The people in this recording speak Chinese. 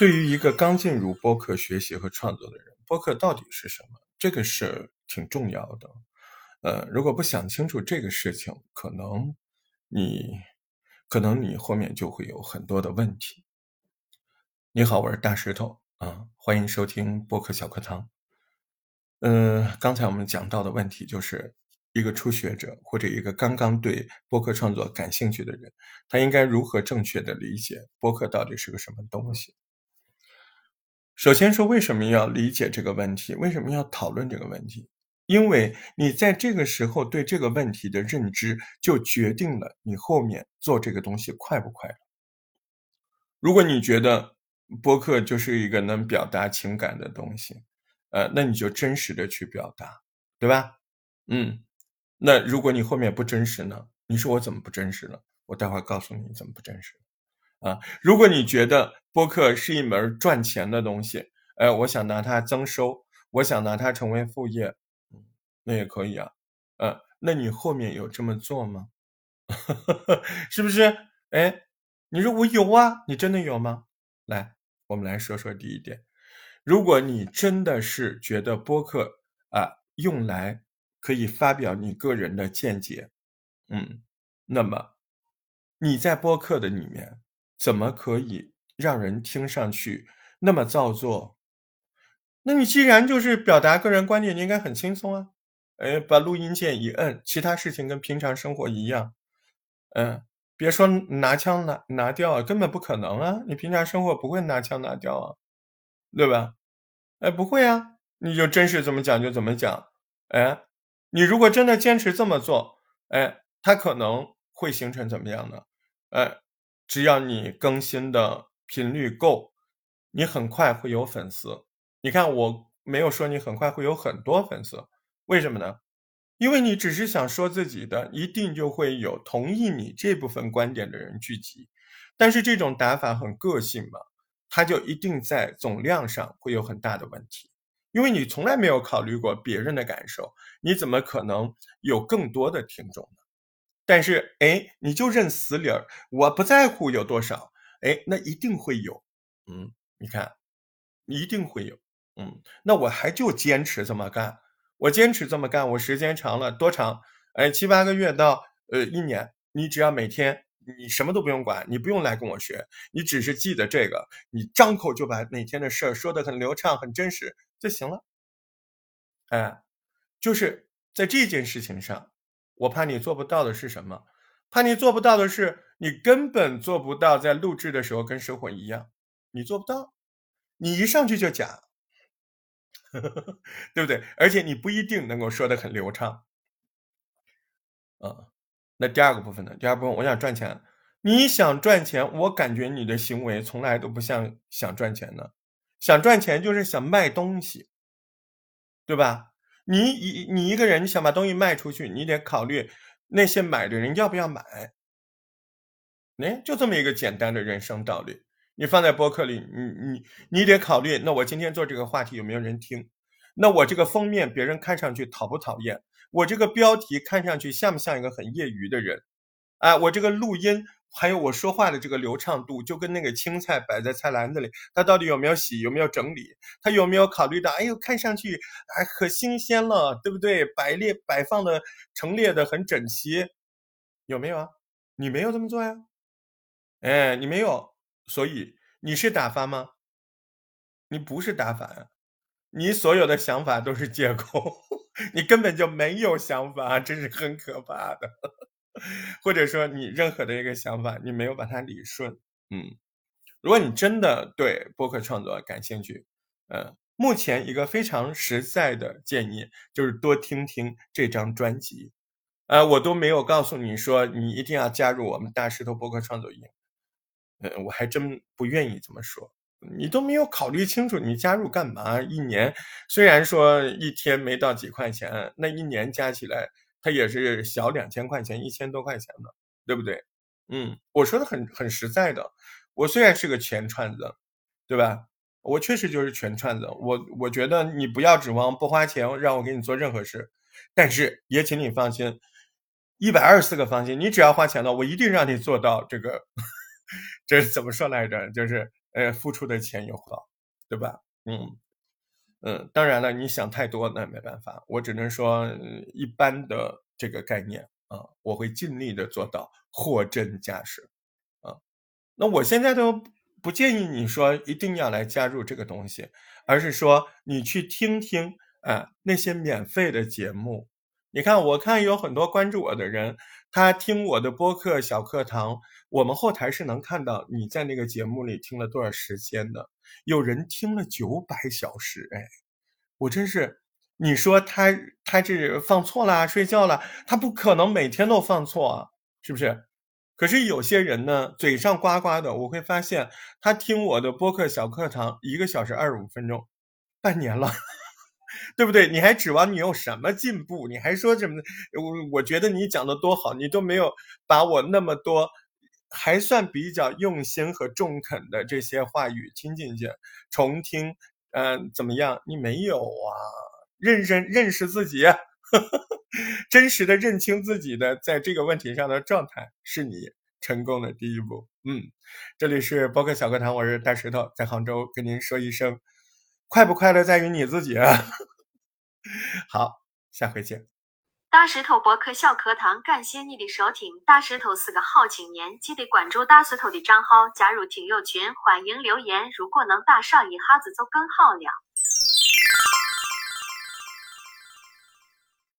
对于一个刚进入播客学习和创作的人，播客到底是什么？这个是挺重要的。呃，如果不想清楚这个事情，可能你可能你后面就会有很多的问题。你好，我是大石头啊，欢迎收听播客小课堂。嗯，刚才我们讲到的问题就是。一个初学者或者一个刚刚对播客创作感兴趣的人，他应该如何正确的理解播客到底是个什么东西？首先说，为什么要理解这个问题？为什么要讨论这个问题？因为你在这个时候对这个问题的认知，就决定了你后面做这个东西快不快。如果你觉得播客就是一个能表达情感的东西，呃，那你就真实的去表达，对吧？嗯。那如果你后面不真实呢？你说我怎么不真实呢？我待会儿告诉你怎么不真实。啊，如果你觉得播客是一门赚钱的东西，哎，我想拿它增收，我想拿它成为副业，那也可以啊。呃，那你后面有这么做吗？是不是？哎，你说我有啊，你真的有吗？来，我们来说说第一点，如果你真的是觉得播客啊用来。可以发表你个人的见解，嗯，那么你在播客的里面怎么可以让人听上去那么造作？那你既然就是表达个人观点，你应该很轻松啊，哎，把录音键一摁，其他事情跟平常生活一样，嗯，别说拿枪拿拿掉啊，根本不可能啊，你平常生活不会拿枪拿掉啊，对吧？哎，不会啊，你就真是怎么讲就怎么讲，哎。你如果真的坚持这么做，哎，它可能会形成怎么样呢？哎，只要你更新的频率够，你很快会有粉丝。你看，我没有说你很快会有很多粉丝，为什么呢？因为你只是想说自己的，一定就会有同意你这部分观点的人聚集。但是这种打法很个性嘛，它就一定在总量上会有很大的问题。因为你从来没有考虑过别人的感受，你怎么可能有更多的听众呢？但是，哎，你就认死理儿，我不在乎有多少，哎，那一定会有，嗯，你看，一定会有，嗯，那我还就坚持这么干，我坚持这么干，我时间长了多长？哎，七八个月到呃一年，你只要每天你什么都不用管，你不用来跟我学，你只是记得这个，你张口就把每天的事儿说得很流畅、很真实。就行了，哎，就是在这件事情上，我怕你做不到的是什么？怕你做不到的是，你根本做不到在录制的时候跟生活一样，你做不到，你一上去就讲，对不对？而且你不一定能够说的很流畅，啊，那第二个部分呢？第二部分我想赚钱，你想赚钱，我感觉你的行为从来都不像想赚钱的。想赚钱就是想卖东西，对吧？你一你一个人，你想把东西卖出去，你得考虑那些买的人要不要买。哎，就这么一个简单的人生道理。你放在博客里，你你你得考虑，那我今天做这个话题有没有人听？那我这个封面别人看上去讨不讨厌？我这个标题看上去像不像一个很业余的人？啊，我这个录音。还有我说话的这个流畅度，就跟那个青菜摆在菜篮子里，它到底有没有洗，有没有整理，它有没有考虑到，哎呦，看上去还可新鲜了，对不对？摆列摆放的陈列的很整齐，有没有啊？你没有这么做呀？哎，你没有，所以你是打发吗？你不是打发，你所有的想法都是借口，你根本就没有想法，这是很可怕的。或者说你任何的一个想法，你没有把它理顺，嗯，如果你真的对播客创作感兴趣，呃，目前一个非常实在的建议就是多听听这张专辑，呃，我都没有告诉你说你一定要加入我们大石头播客创作营，呃，我还真不愿意这么说，你都没有考虑清楚，你加入干嘛？一年虽然说一天没到几块钱，那一年加起来。它也是小两千块钱，一千多块钱的，对不对？嗯，我说的很很实在的。我虽然是个全串子，对吧？我确实就是全串子。我我觉得你不要指望不花钱让我给你做任何事，但是也请你放心，一百二十四个放心，你只要花钱了，我一定让你做到这个。这是怎么说来着？就是呃，付出的钱有回报，对吧？嗯嗯，当然了，你想太多那没办法，我只能说一般的这个概念啊，我会尽力的做到货真价实啊。那我现在都不建议你说一定要来加入这个东西，而是说你去听听啊那些免费的节目。你看，我看有很多关注我的人，他听我的播客小课堂，我们后台是能看到你在那个节目里听了多少时间的。有人听了九百小时，哎，我真是，你说他他这放错了，睡觉了，他不可能每天都放错啊，是不是？可是有些人呢，嘴上呱呱的，我会发现他听我的播客小课堂一个小时二十五分钟，半年了。对不对？你还指望你有什么进步？你还说什么？我我觉得你讲的多好，你都没有把我那么多还算比较用心和中肯的这些话语听进去，重听，嗯，怎么样？你没有啊？认认认识自己，真实的认清自己的在这个问题上的状态，是你成功的第一步。嗯，这里是博客小课堂，我是大石头，在杭州跟您说一声。快不快乐在于你自己啊。好，下回见。大石头博客小课堂感谢你的收听大石头是个好青年记得关注大石头的账号加入听友群欢迎留言如果能打赏一下子就更好了。